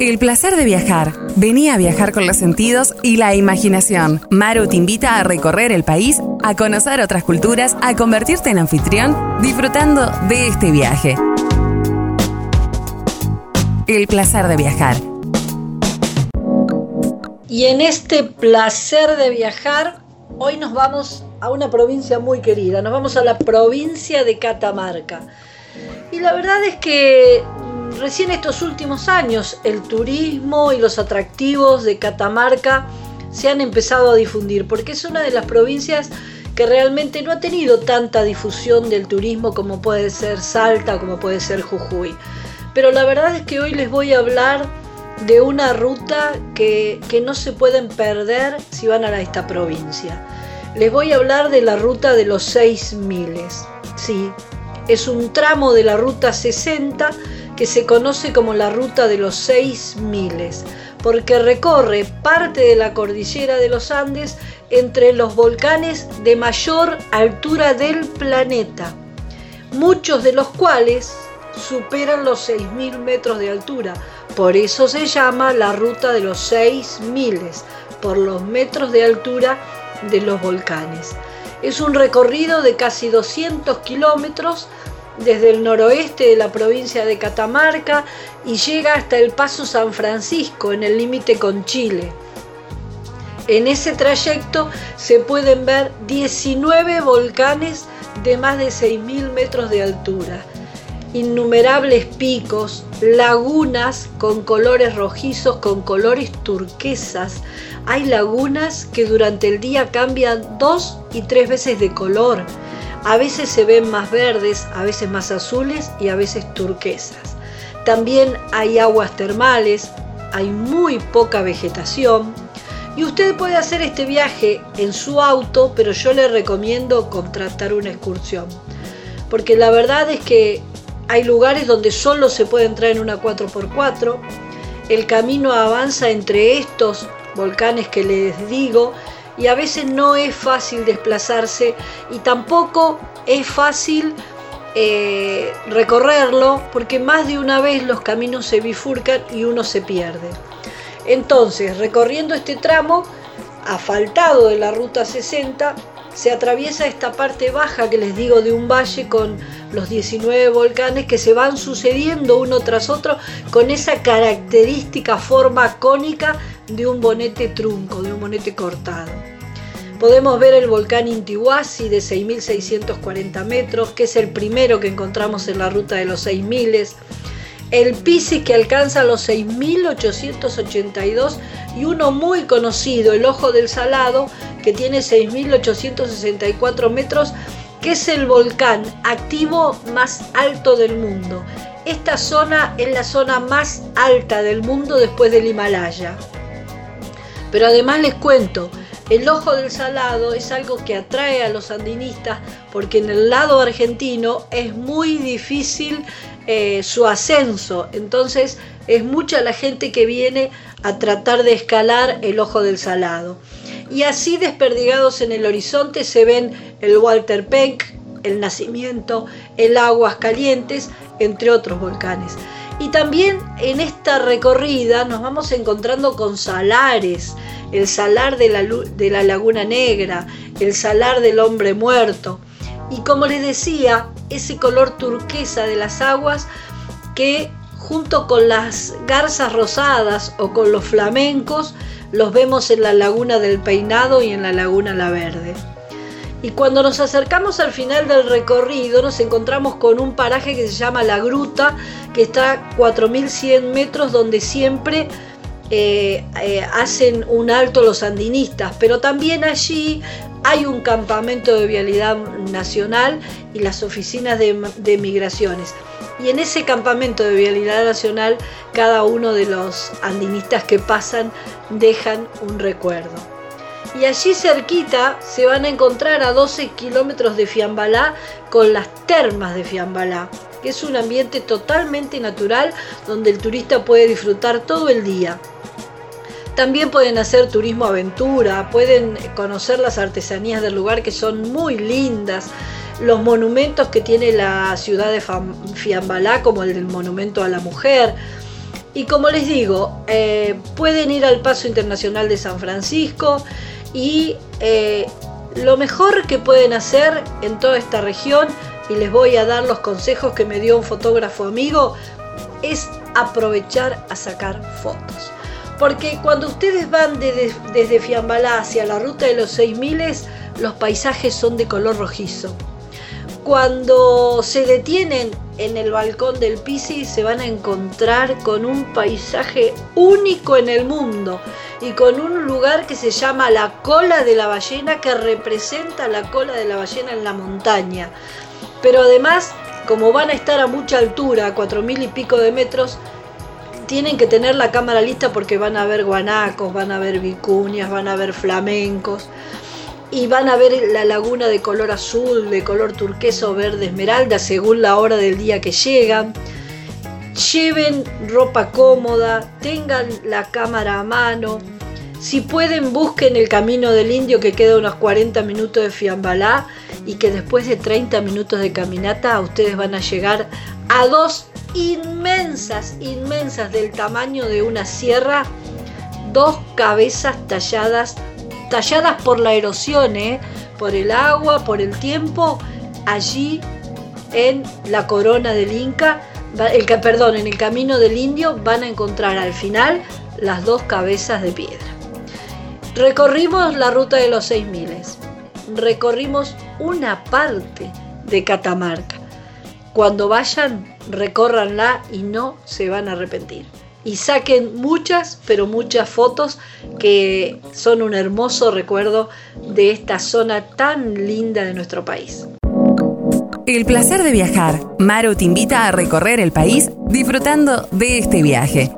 El placer de viajar. Venía a viajar con los sentidos y la imaginación. Maru te invita a recorrer el país, a conocer otras culturas, a convertirte en anfitrión, disfrutando de este viaje. El placer de viajar. Y en este placer de viajar, hoy nos vamos a una provincia muy querida, nos vamos a la provincia de Catamarca. Y la verdad es que recién estos últimos años el turismo y los atractivos de Catamarca se han empezado a difundir, porque es una de las provincias que realmente no ha tenido tanta difusión del turismo como puede ser Salta, como puede ser Jujuy. Pero la verdad es que hoy les voy a hablar de una ruta que, que no se pueden perder si van a esta provincia. Les voy a hablar de la ruta de los seis miles. Sí, es un tramo de la ruta 60 que se conoce como la ruta de los seis miles, porque recorre parte de la cordillera de los Andes entre los volcanes de mayor altura del planeta, muchos de los cuales superan los 6.000 metros de altura. Por eso se llama la ruta de los seis miles, por los metros de altura de los volcanes. Es un recorrido de casi 200 kilómetros desde el noroeste de la provincia de Catamarca y llega hasta el Paso San Francisco en el límite con Chile. En ese trayecto se pueden ver 19 volcanes de más de 6.000 metros de altura, innumerables picos, lagunas con colores rojizos, con colores turquesas. Hay lagunas que durante el día cambian dos y tres veces de color a veces se ven más verdes, a veces más azules y a veces turquesas. También hay aguas termales, hay muy poca vegetación y usted puede hacer este viaje en su auto, pero yo le recomiendo contratar una excursión. Porque la verdad es que hay lugares donde solo se puede entrar en una 4x4. El camino avanza entre estos volcanes que les digo y a veces no es fácil desplazarse y tampoco es fácil eh, recorrerlo porque más de una vez los caminos se bifurcan y uno se pierde. Entonces, recorriendo este tramo, asfaltado de la ruta 60, se atraviesa esta parte baja que les digo de un valle con los 19 volcanes que se van sucediendo uno tras otro con esa característica forma cónica de un bonete trunco, de un bonete cortado. Podemos ver el volcán Intihuasi de 6.640 metros, que es el primero que encontramos en la ruta de los 6.000. El Piscis que alcanza los 6.882 y uno muy conocido, el Ojo del Salado, que tiene 6.864 metros, que es el volcán activo más alto del mundo. Esta zona es la zona más alta del mundo después del Himalaya. Pero además les cuento, el ojo del salado es algo que atrae a los andinistas porque en el lado argentino es muy difícil eh, su ascenso, entonces es mucha la gente que viene a tratar de escalar el ojo del salado. Y así desperdigados en el horizonte se ven el Walter Peck, el Nacimiento, el Aguas Calientes, entre otros volcanes. Y también en esta recorrida nos vamos encontrando con salares, el salar de la, Laguna Negra, el salar del hombre muerto. Y como les decía, ese color turquesa de las aguas que junto con las garzas rosadas o con los flamencos los vemos en la laguna del Peinado y en la laguna La Verde. Y cuando nos acercamos al final del recorrido nos encontramos con un paraje que se llama La Gruta, que está a 4.100 metros, donde siempre eh, eh, hacen un alto los andinistas, pero también allí hay un campamento de vialidad nacional y las oficinas de, de migraciones. Y en ese campamento de vialidad nacional, cada uno de los andinistas que pasan dejan un recuerdo. Y allí cerquita se van a encontrar a 12 kilómetros de Fiambalá con las termas de Fiambalá, que es un ambiente totalmente natural donde el turista puede disfrutar todo el día. También pueden hacer turismo aventura, pueden conocer las artesanías del lugar que son muy lindas, los monumentos que tiene la ciudad de Fiambalá, como el del Monumento a la Mujer, Y como les digo, eh, pueden ir al Paso Internacional de San Francisco y eh, lo mejor que pueden hacer en toda esta región, y les voy a dar los consejos que me dio un fotógrafo amigo, es aprovechar a sacar fotos. Porque cuando ustedes van desde, Fiambalá hacia la ruta de los 6000, los paisajes son de color rojizo. Cuando se detienen en el balcón del Pisi se van a encontrar con un paisaje único en el mundo y con un lugar que se llama la cola de la ballena que representa la cola de la ballena en la montaña. Pero además, como van a estar a mucha altura, a cuatro mil y pico de metros, tienen que tener la cámara lista porque van a ver guanacos, van a ver vicuñas, van a ver flamencos y van a ver la laguna de color azul, de color turqueso, verde, esmeralda, según la hora del día que llegan. Lleven ropa cómoda, tengan la cámara a mano. Si pueden, busquen el camino del indio que queda unos 40 minutos de Fiambalá y que después de 30 minutos de caminata ustedes van a llegar a dos inmensas, inmensas del tamaño de una sierra, dos cabezas talladas talladas por la erosión, ¿eh? por el agua, por el tiempo, allí en la corona del Inca, el, perdón, en el camino del indio van a encontrar al final las dos cabezas de piedra. Recorrimos la ruta de los seis miles, recorrimos una parte de Catamarca. Cuando vayan, recórranla y no se van a arrepentir y saquen muchas, pero muchas fotos que son un hermoso recuerdo de esta zona tan linda de nuestro país. El placer de viajar. Maru te invita a recorrer el país disfrutando de este viaje.